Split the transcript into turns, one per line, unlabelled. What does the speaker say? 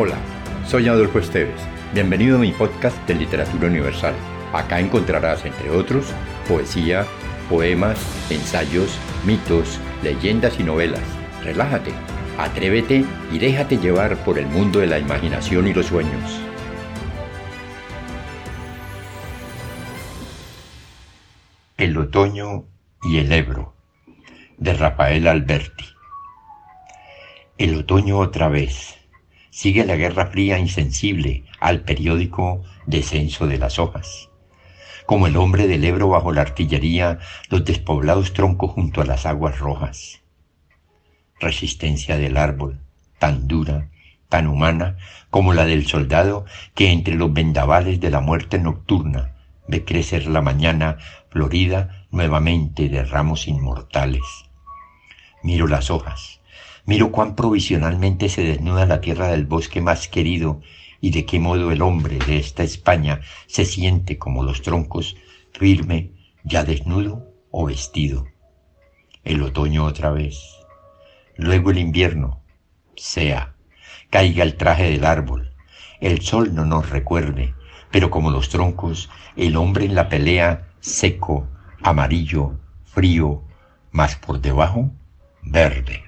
Hola, soy Adolfo Esteves. Bienvenido a mi podcast de Literatura Universal. Acá encontrarás, entre otros, poesía, poemas, ensayos, mitos, leyendas y novelas. Relájate, atrévete y déjate llevar por el mundo de la imaginación y los sueños. El otoño y el Ebro, de Rafael Alberti. El otoño otra vez sigue la Guerra Fría insensible al periódico Descenso de las Hojas. Como el hombre del Ebro bajo la artillería, los despoblados troncos junto a las aguas rojas. Resistencia del árbol, tan dura, tan humana como la del soldado que entre los vendavales de la muerte nocturna ve crecer la mañana florida nuevamente de ramos inmortales. Miro las hojas, Miro cuán provisionalmente se desnuda la tierra del bosque más querido y de qué modo el hombre de esta España se siente como los troncos, firme, ya desnudo o vestido. El otoño otra vez. Luego el invierno. Sea. Caiga el traje del árbol. El sol no nos recuerde, pero como los troncos, el hombre en la pelea, seco, amarillo, frío, más por debajo, verde.